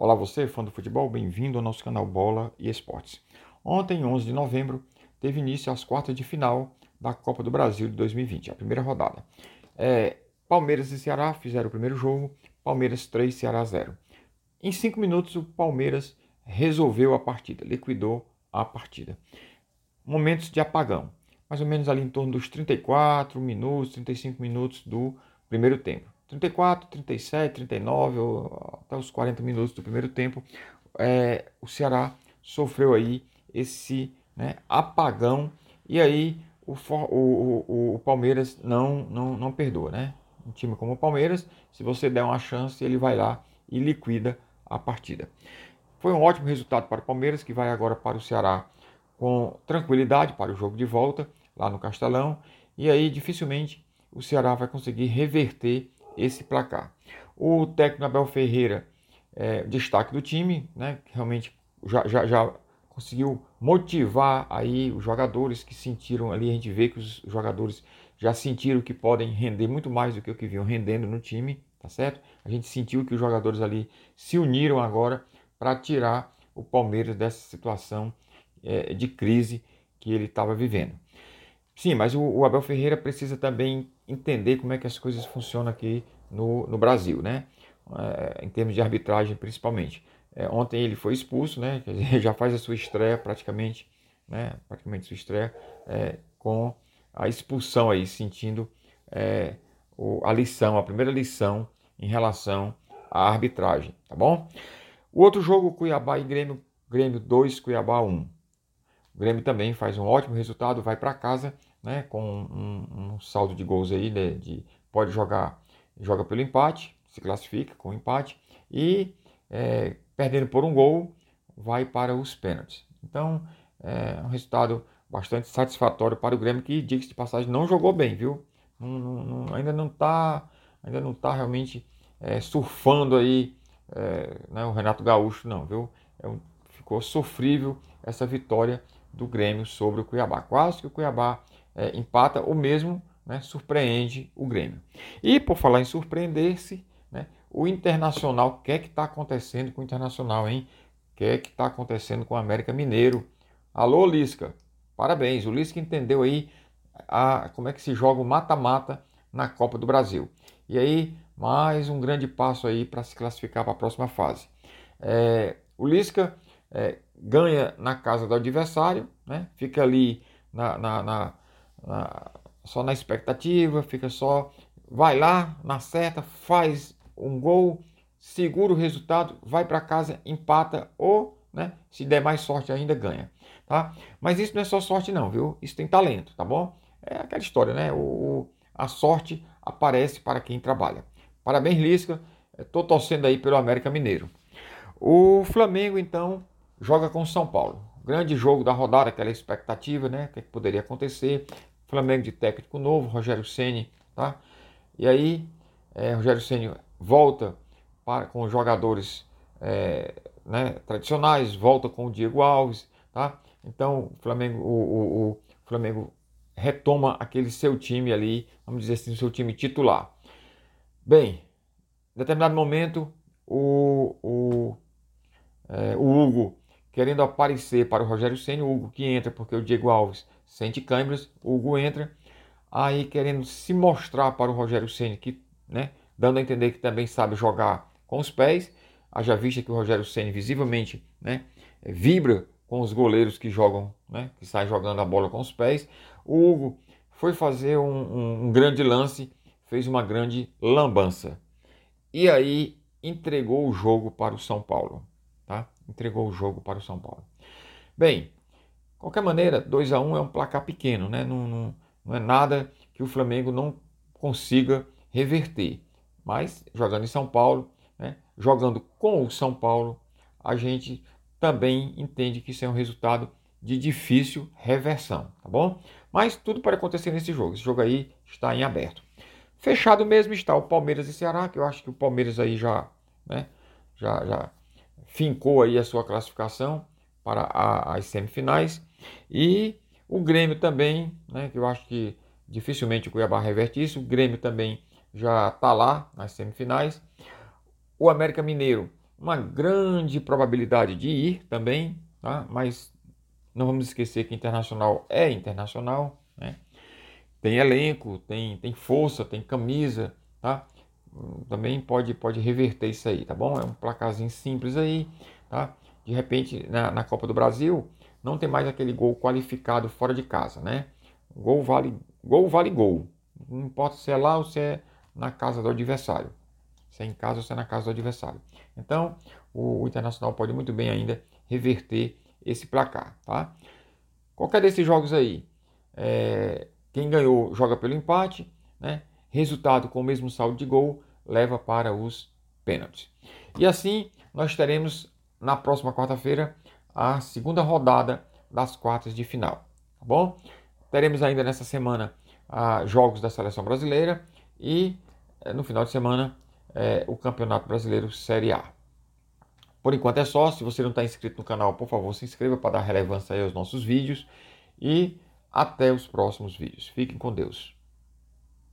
Olá você, fã do futebol, bem-vindo ao nosso canal Bola e Esportes. Ontem, 11 de novembro, teve início as quartas de final da Copa do Brasil de 2020, a primeira rodada. É, Palmeiras e Ceará fizeram o primeiro jogo, Palmeiras 3, Ceará 0. Em cinco minutos, o Palmeiras resolveu a partida, liquidou a partida. Momentos de apagão, mais ou menos ali em torno dos 34 minutos, 35 minutos do primeiro tempo. 34, 37, 39, até os 40 minutos do primeiro tempo, é, o Ceará sofreu aí esse né, apagão e aí o, o, o, o, Palmeiras não, não, não perdoa, né? Um time como o Palmeiras, se você der uma chance, ele vai lá e liquida a partida. Foi um ótimo resultado para o Palmeiras, que vai agora para o Ceará com tranquilidade para o jogo de volta lá no Castelão. E aí dificilmente o Ceará vai conseguir reverter esse placar. O técnico Abel Ferreira, é, destaque do time, né, realmente já, já, já conseguiu motivar aí os jogadores que sentiram ali, a gente vê que os jogadores já sentiram que podem render muito mais do que o que vinham rendendo no time, tá certo? A gente sentiu que os jogadores ali se uniram agora para tirar o Palmeiras dessa situação é, de crise que ele estava vivendo. Sim, mas o, o, Abel Ferreira precisa também entender como é que as coisas funcionam aqui no, no Brasil, né? É, em termos de arbitragem principalmente. É, ontem ele foi expulso, né? Dizer, já faz a sua estreia praticamente, né? Praticamente sua estreia é, com a expulsão aí, sentindo é, o, a lição, a primeira lição em relação à arbitragem, tá bom? O outro jogo, Cuiabá e Grêmio, Grêmio 2, Cuiabá 1. O Grêmio também faz um ótimo resultado, vai para casa né, com um, um, saldo de gols aí, de, de, pode jogar, joga pelo empate, se classifica com empate e é, perdendo por um gol, vai para os pênaltis. Então, é um resultado bastante satisfatório para o Grêmio, que, diga-se de passagem, não jogou bem, viu? Não, não, ainda não está ainda não tá realmente é, surfando aí é, né, o Renato Gaúcho, não, viu? É um, ficou sofrível essa vitória do Grêmio sobre o Cuiabá. Quase que o Cuiabá é, empata ou mesmo né, surpreende o Grêmio. E por falar em surpreender-se, né, o Internacional, o que é que está acontecendo com o Internacional, hein? O que é que está acontecendo com o América Mineiro? Alô, Lisca, parabéns. O Lisca entendeu aí a, como é que se joga o mata-mata na Copa do Brasil. E aí, mais um grande passo aí para se classificar para a próxima fase. É, o Lisca é, ganha na casa do adversário, né? fica ali na, na, na, na, só na expectativa, fica só, vai lá, na certa, faz um gol, segura o resultado, vai para casa, empata ou, né, se der mais sorte ainda, ganha. Tá? Mas isso não é só sorte não, viu? Isso tem talento, tá bom? É aquela história, né? O, a sorte aparece para quem trabalha. Parabéns, Lisca. Estou torcendo aí pelo América Mineiro. O Flamengo, então, joga com o São Paulo. Grande jogo da rodada, aquela expectativa, né? O que, é que poderia acontecer. Flamengo de técnico novo, Rogério Ceni, tá? E aí, é, Rogério Ceni volta para, com os jogadores é, né, tradicionais, volta com o Diego Alves, tá? Então, o Flamengo, o, o, o Flamengo retoma aquele seu time ali, vamos dizer assim, seu time titular. Bem, em determinado momento, o, o, é, o Hugo querendo aparecer para o Rogério Senna, o Hugo que entra porque o Diego Alves sente câimbras, o Hugo entra, aí querendo se mostrar para o Rogério Senna, que, né, dando a entender que também sabe jogar com os pés, haja vista que o Rogério Senna visivelmente né, vibra com os goleiros que jogam, né, que saem jogando a bola com os pés. O Hugo foi fazer um, um, um grande lance fez uma grande lambança. E aí entregou o jogo para o São Paulo. Tá? Entregou o jogo para o São Paulo. Bem, qualquer maneira, 2 a 1 um é um placar pequeno, né? Não, não, não é nada que o Flamengo não consiga reverter. Mas jogando em São Paulo, né? jogando com o São Paulo, a gente também entende que isso é um resultado de difícil reversão, tá bom? Mas tudo pode acontecer nesse jogo. Esse jogo aí está em aberto. Fechado mesmo está o Palmeiras e Ceará, que eu acho que o Palmeiras aí já, né, já, já fincou aí a sua classificação para a, as semifinais. E o Grêmio também, né, que eu acho que dificilmente o Cuiabá reverte isso. O Grêmio também já está lá nas semifinais. O América Mineiro uma grande probabilidade de ir também, tá? mas não vamos esquecer que internacional é internacional, né? tem elenco, tem, tem força, tem camisa, tá? também pode, pode reverter isso aí, tá bom? É um placarzinho simples aí, tá? De repente, na, na Copa do Brasil, não tem mais aquele gol qualificado fora de casa, né? Gol vale gol. Vale gol. Não importa se é lá ou se é na casa do adversário. Se é em casa ou se é na casa do adversário. Então, o, o Internacional pode muito bem ainda reverter esse placar, tá? Qualquer desses jogos aí, é, quem ganhou joga pelo empate, né? Resultado com o mesmo saldo de gol leva para os pênaltis. E assim nós teremos na próxima quarta-feira a segunda rodada das quartas de final, tá bom? Teremos ainda nessa semana ah, jogos da seleção brasileira e eh, no final de semana eh, o Campeonato Brasileiro Série A. Por enquanto é só. Se você não está inscrito no canal, por favor, se inscreva para dar relevância aos nossos vídeos e até os próximos vídeos. Fiquem com Deus.